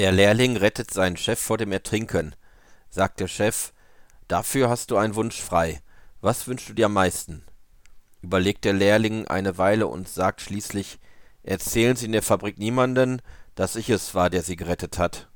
Der Lehrling rettet seinen Chef vor dem Ertrinken. Sagt der Chef, dafür hast du einen Wunsch frei. Was wünschst du dir am meisten? Überlegt der Lehrling eine Weile und sagt schließlich, erzählen Sie in der Fabrik niemanden, dass ich es war, der Sie gerettet hat.